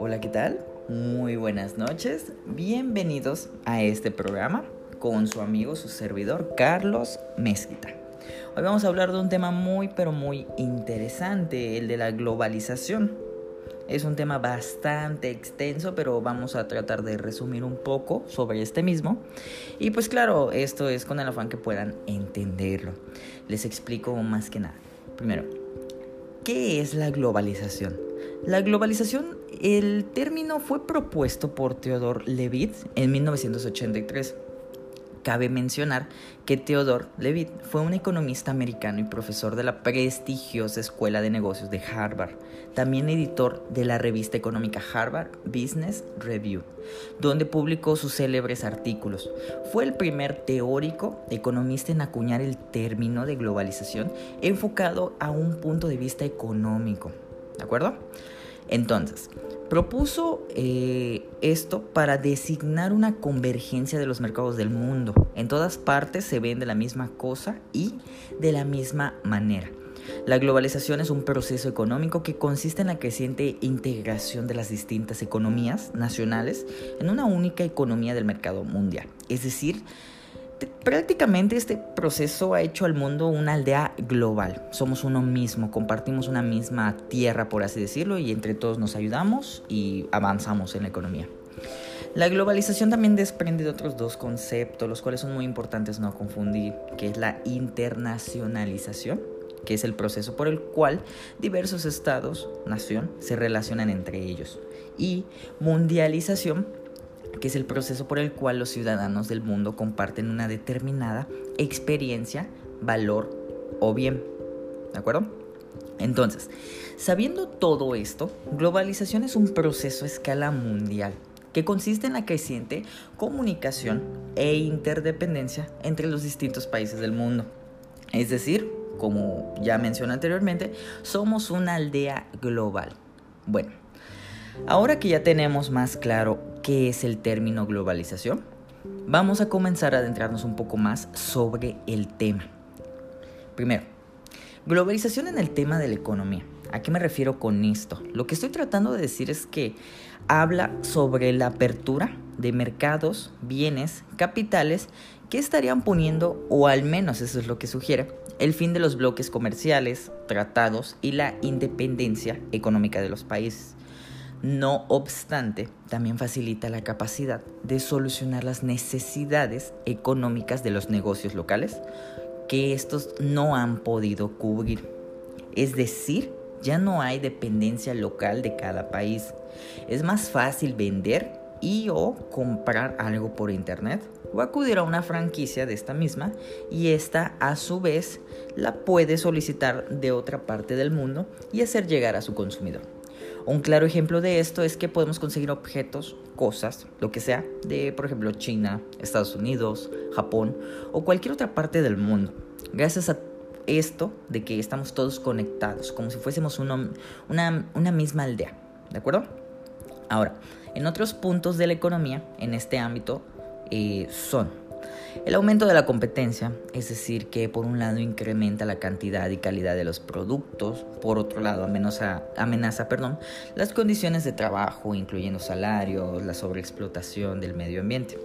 Hola, ¿qué tal? Muy buenas noches. Bienvenidos a este programa con su amigo, su servidor, Carlos Mezquita. Hoy vamos a hablar de un tema muy, pero muy interesante, el de la globalización. Es un tema bastante extenso, pero vamos a tratar de resumir un poco sobre este mismo. Y pues claro, esto es con el afán que puedan entenderlo. Les explico más que nada. Primero, ¿qué es la globalización? La globalización, el término fue propuesto por Theodore Levitt en 1983 Cabe mencionar que Theodore Levitt fue un economista americano y profesor de la prestigiosa Escuela de Negocios de Harvard, también editor de la revista económica Harvard Business Review, donde publicó sus célebres artículos. Fue el primer teórico economista en acuñar el término de globalización enfocado a un punto de vista económico. ¿De acuerdo? Entonces, propuso eh, esto para designar una convergencia de los mercados del mundo. En todas partes se vende la misma cosa y de la misma manera. La globalización es un proceso económico que consiste en la creciente integración de las distintas economías nacionales en una única economía del mercado mundial. Es decir, prácticamente este proceso ha hecho al mundo una aldea global. Somos uno mismo, compartimos una misma tierra, por así decirlo, y entre todos nos ayudamos y avanzamos en la economía. La globalización también desprende de otros dos conceptos, los cuales son muy importantes no confundir, que es la internacionalización, que es el proceso por el cual diversos estados, nación, se relacionan entre ellos, y mundialización, que es el proceso por el cual los ciudadanos del mundo comparten una determinada experiencia, valor o bien. ¿De acuerdo? Entonces, sabiendo todo esto, globalización es un proceso a escala mundial que consiste en la creciente comunicación e interdependencia entre los distintos países del mundo. Es decir, como ya mencioné anteriormente, somos una aldea global. Bueno, ahora que ya tenemos más claro qué es el término globalización, vamos a comenzar a adentrarnos un poco más sobre el tema. Primero, globalización en el tema de la economía. ¿A qué me refiero con esto? Lo que estoy tratando de decir es que habla sobre la apertura de mercados, bienes, capitales que estarían poniendo, o al menos eso es lo que sugiere, el fin de los bloques comerciales, tratados y la independencia económica de los países. No obstante, también facilita la capacidad de solucionar las necesidades económicas de los negocios locales que estos no han podido cubrir. Es decir, ya no hay dependencia local de cada país. Es más fácil vender y o comprar algo por internet o acudir a una franquicia de esta misma y esta a su vez la puede solicitar de otra parte del mundo y hacer llegar a su consumidor. Un claro ejemplo de esto es que podemos conseguir objetos, cosas, lo que sea, de por ejemplo China, Estados Unidos, Japón o cualquier otra parte del mundo. Gracias a esto de que estamos todos conectados, como si fuésemos una, misma aldea. ¿De acuerdo? Ahora, en otros puntos de la economía, en este ámbito, eh, son el aumento de la competencia, es decir, que por un lado incrementa la cantidad y calidad de los productos, por otro lado amenaza, amenaza perdón, las condiciones de trabajo, incluyendo salarios, la sobreexplotación del medio ambiente.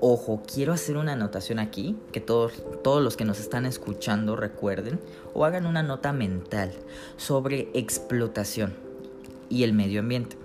Ojo, quiero hacer una anotación aquí, que todos, todos los que nos están escuchando recuerden o hagan una nota mental sobre explotación y el medio ambiente.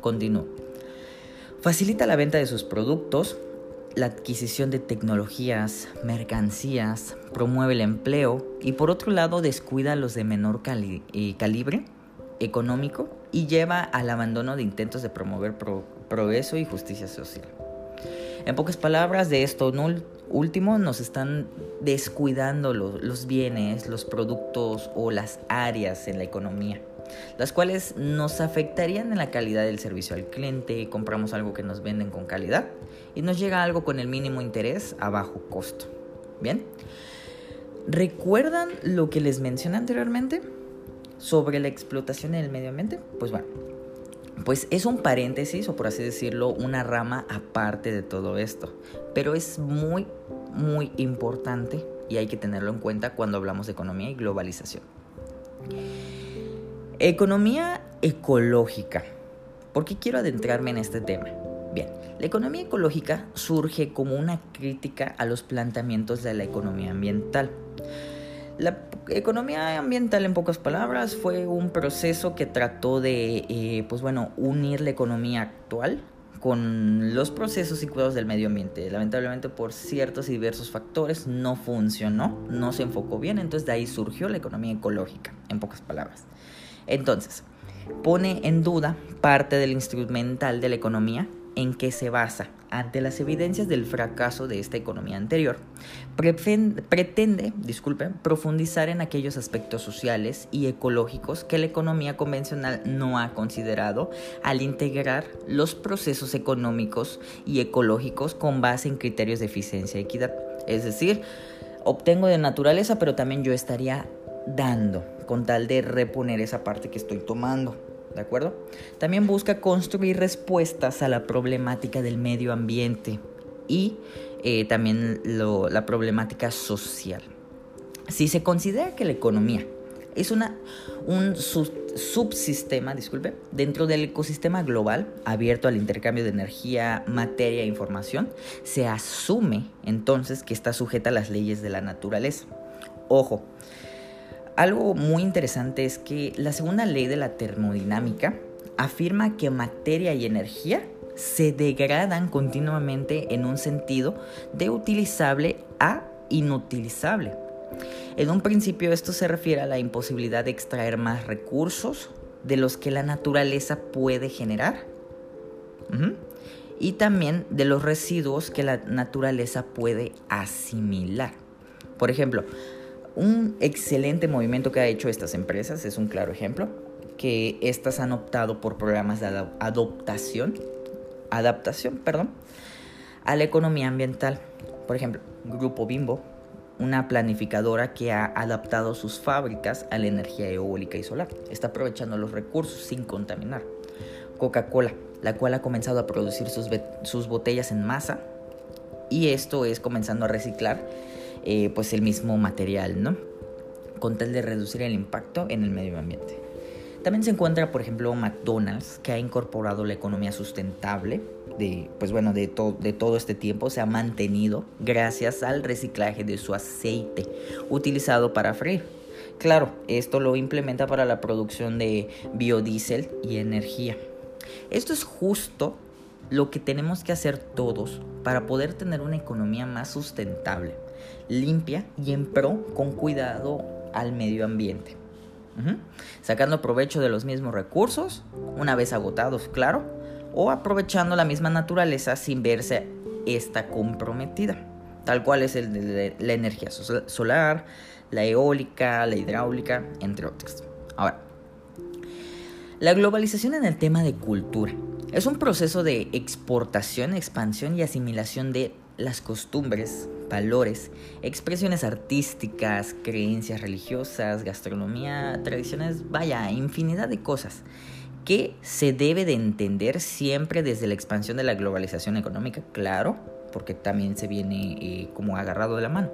Continúo. Facilita la venta de sus productos, la adquisición de tecnologías, mercancías, promueve el empleo y por otro lado descuida a los de menor eh, calibre económico y lleva al abandono de intentos de promover progreso y justicia social. En pocas palabras, de esto último nos están descuidando los bienes, los productos o las áreas en la economía las cuales nos afectarían en la calidad del servicio al cliente, compramos algo que nos venden con calidad y nos llega algo con el mínimo interés a bajo costo. Bien, ¿recuerdan lo que les mencioné anteriormente sobre la explotación en el medio ambiente? Pues bueno, pues es un paréntesis o por así decirlo, una rama aparte de todo esto, pero es muy, muy importante y hay que tenerlo en cuenta cuando hablamos de economía y globalización. Economía ecológica. ¿Por qué quiero adentrarme en este tema? Bien, la economía ecológica surge como una crítica a los planteamientos de la economía ambiental. La economía ambiental, en pocas palabras, fue un proceso que trató de, eh, pues bueno, unir la economía actual con los procesos y cuidados del medio ambiente. Lamentablemente por ciertos y diversos factores no funcionó, no se enfocó bien, entonces de ahí surgió la economía ecológica, en pocas palabras. Entonces, pone en duda parte del instrumental de la economía en que se basa ante las evidencias del fracaso de esta economía anterior, pretende, profundizar en aquellos aspectos sociales y ecológicos que la economía convencional no ha considerado al integrar los procesos económicos y ecológicos con base en criterios de eficiencia y equidad. Es decir, obtengo de naturaleza, pero también yo estaría dando con tal de reponer esa parte que estoy tomando. ¿de acuerdo? También busca construir respuestas a la problemática del medio ambiente y eh, también la problemática social. Si se considera que la economía es una, un subsistema, disculpe, dentro del ecosistema global abierto al intercambio de energía, materia e información, se asume entonces que está sujeta a las leyes de la naturaleza. Ojo, algo muy interesante es que la segunda ley de la termodinámica afirma que materia y energía se degradan continuamente en un sentido de utilizable a inutilizable. En un principio esto se refiere a la imposibilidad de extraer más recursos de los que la naturaleza puede generar y también de los residuos que la naturaleza puede asimilar. Por ejemplo, un excelente movimiento que ha hecho estas empresas es un claro ejemplo, que estas han optado por programas de adaptación, adaptación, perdón, a la economía ambiental. Por ejemplo, Grupo Bimbo, una planificadora que ha adaptado sus fábricas a la energía eólica y solar. Está aprovechando los recursos sin contaminar. Coca-Cola, la cual ha comenzado a producir sus, sus botellas en masa y esto es comenzando a reciclar eh, pues el mismo material, ¿no? Con tal de reducir el impacto en el medio ambiente. También se encuentra, por ejemplo, McDonald's, que ha incorporado la economía sustentable de, pues bueno, de, de todo este tiempo, se ha mantenido gracias al reciclaje de su aceite utilizado para freír. Claro, esto lo implementa para la producción de biodiesel y energía. Esto es justo lo que tenemos que hacer todos para poder tener una economía más sustentable limpia y en pro con cuidado al medio ambiente. Sacando provecho de los mismos recursos, una vez agotados, claro, o aprovechando la misma naturaleza sin verse esta comprometida, tal cual es el de la energía solar, la eólica, la hidráulica, entre otras. Ahora, la globalización en el tema de cultura es un proceso de exportación, expansión y asimilación de las costumbres, valores, expresiones artísticas, creencias religiosas, gastronomía, tradiciones, vaya, infinidad de cosas que se debe de entender siempre desde la expansión de la globalización económica, claro, porque también se viene eh, como agarrado de la mano.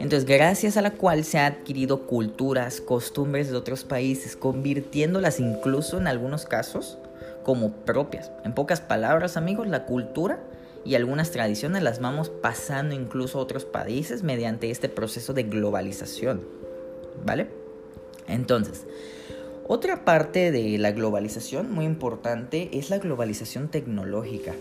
Entonces, gracias a la cual se han adquirido culturas, costumbres de otros países, convirtiéndolas incluso en algunos casos como propias. En pocas palabras, amigos, la cultura y algunas tradiciones las vamos pasando incluso a otros países mediante este proceso de globalización. ¿Vale? Entonces, otra parte de la globalización muy importante es la globalización tecnológica.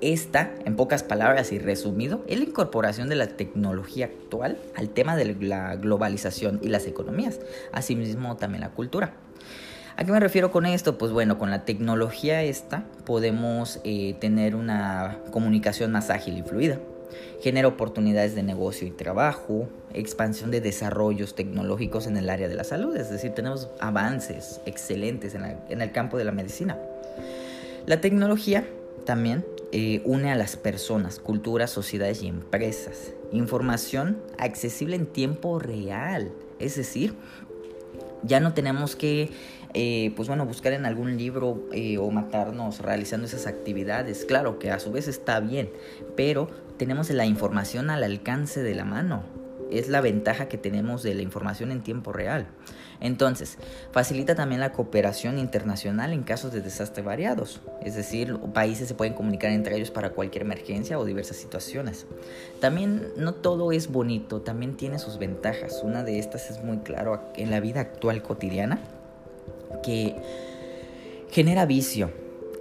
Esta, en pocas palabras y resumido, es la incorporación de la tecnología actual al tema de la globalización y las economías, asimismo también la cultura. ¿A qué me refiero con esto? Pues bueno, con la tecnología esta podemos eh, tener una comunicación más ágil y fluida. Genera oportunidades de negocio y trabajo, expansión de desarrollos tecnológicos en el área de la salud, es decir, tenemos avances excelentes en, el campo de la medicina. La tecnología también eh, une a las personas, culturas, sociedades y empresas. Información accesible en tiempo real, es decir, ya no tenemos que eh, pues bueno, buscar en algún libro eh, o matarnos realizando esas actividades. Claro que a su vez está bien, pero tenemos la información al alcance de la mano. es la ventaja que tenemos de la información en tiempo real. Entonces, facilita también la cooperación internacional en casos de desastre variados, es decir, países se pueden comunicar entre ellos para cualquier emergencia o diversas situaciones. También no todo es bonito, también tiene sus ventajas. Una de estas es muy claro en la vida actual cotidiana, que genera vicio,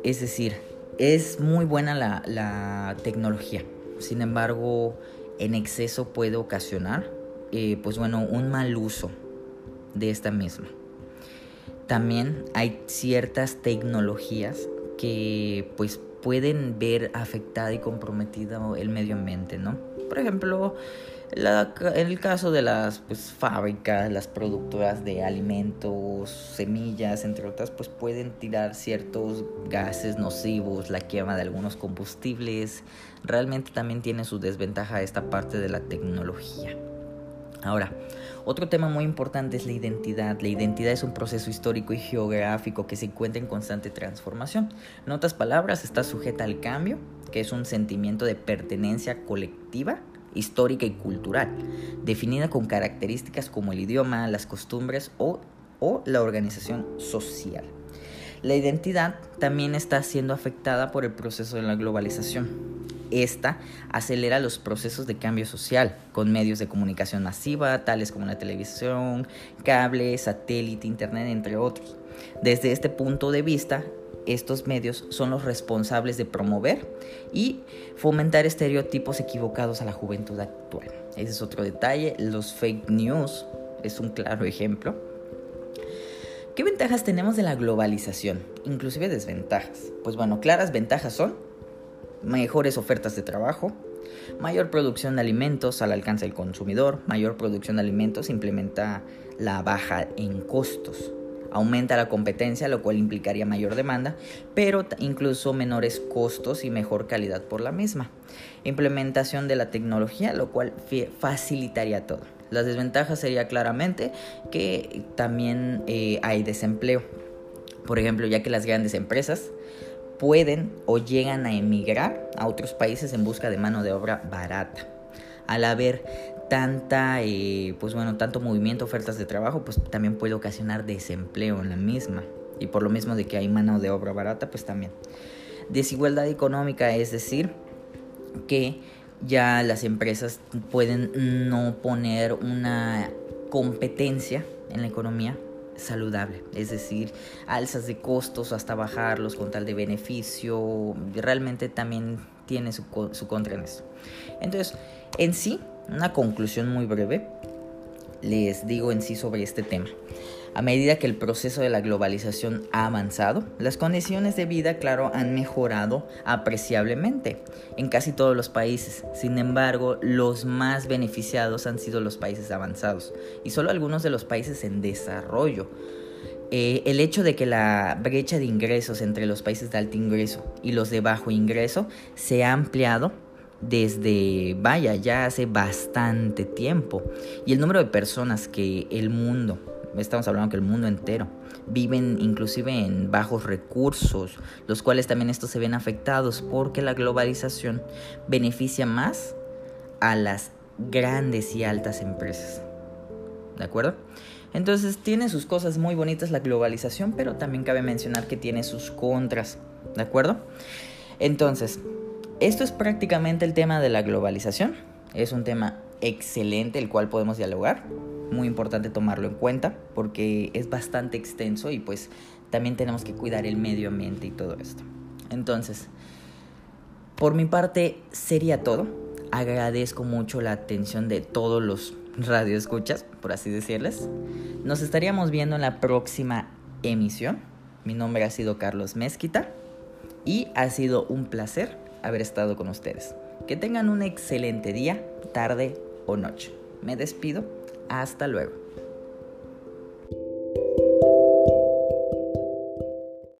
es decir, es muy buena la, tecnología, sin embargo, en exceso puede ocasionar, eh, pues bueno, un mal uso de esta misma. También hay ciertas tecnologías que pues pueden ver afectado y comprometido el medio ambiente, ¿no? Por ejemplo, en el caso de las pues, fábricas, las productoras de alimentos, semillas, entre otras, pues pueden tirar ciertos gases nocivos, la quema de algunos combustibles. Realmente también tiene su desventaja esta parte de la tecnología. Ahora, otro tema muy importante es la identidad. La identidad es un proceso histórico y geográfico que se encuentra en constante transformación. En otras palabras, está sujeta al cambio, que es un sentimiento de pertenencia colectiva, histórica y cultural, definida con características como el idioma, las costumbres o, o la organización social. La identidad también está siendo afectada por el proceso de la globalización. Esta acelera los procesos de cambio social con medios de comunicación masiva, tales como la televisión, cable, satélite, internet, entre otros. Desde este punto de vista, estos medios son los responsables de promover y fomentar estereotipos equivocados a la juventud actual. Ese es otro detalle. Los fake news es un claro ejemplo. ¿Qué ventajas tenemos de la globalización? Inclusive desventajas. Pues bueno, claras ventajas son mejores ofertas de trabajo, mayor producción de alimentos al alcance del consumidor, mayor producción de alimentos implementa la baja en costos, aumenta la competencia, lo cual implicaría mayor demanda, pero incluso menores costos y mejor calidad por la misma. Implementación de la tecnología, lo cual facilitaría todo. Las desventajas sería claramente que también eh, hay desempleo. Por ejemplo, ya que las grandes empresas pueden o llegan a emigrar a otros países en busca de mano de obra barata. Al haber tanta, eh, pues bueno, tanto movimiento, ofertas de trabajo, pues también puede ocasionar desempleo en la misma. Y por lo mismo de que hay mano de obra barata, pues también. Desigualdad económica, es decir, que ya las empresas pueden no poner una competencia en la economía saludable, es decir, alzas de costos hasta bajarlos con tal de beneficio, realmente también tiene su, su contra en eso. Entonces, en sí, una conclusión muy breve, les digo en sí sobre este tema. A medida que el proceso de la globalización ha avanzado, las condiciones de vida, claro, han mejorado apreciablemente en casi todos los países. Sin embargo, los más beneficiados han sido los países avanzados y solo algunos de los países en desarrollo. Eh, el hecho de que la brecha de ingresos entre los países de alto ingreso y los de bajo ingreso se ha ampliado desde, vaya, ya hace bastante tiempo. Y el número de personas que el mundo estamos hablando que el mundo entero, viven inclusive en bajos recursos, los cuales también estos se ven afectados porque la globalización beneficia más a las grandes y altas empresas. ¿De acuerdo? Entonces tiene sus cosas muy bonitas la globalización, pero también cabe mencionar que tiene sus contras. ¿De acuerdo? Entonces, esto es prácticamente el tema de la globalización. Es un tema excelente el cual podemos dialogar muy importante tomarlo en cuenta porque es bastante extenso y pues también tenemos que cuidar el medio ambiente y todo esto. Entonces, por mi parte sería todo. Agradezco mucho la atención de todos los radioescuchas, por así decirles. Nos estaríamos viendo en la próxima emisión. Mi nombre ha sido Carlos Mezquita y ha sido un placer haber estado con ustedes. Que tengan un excelente día, tarde o noche. Me despido hasta luego.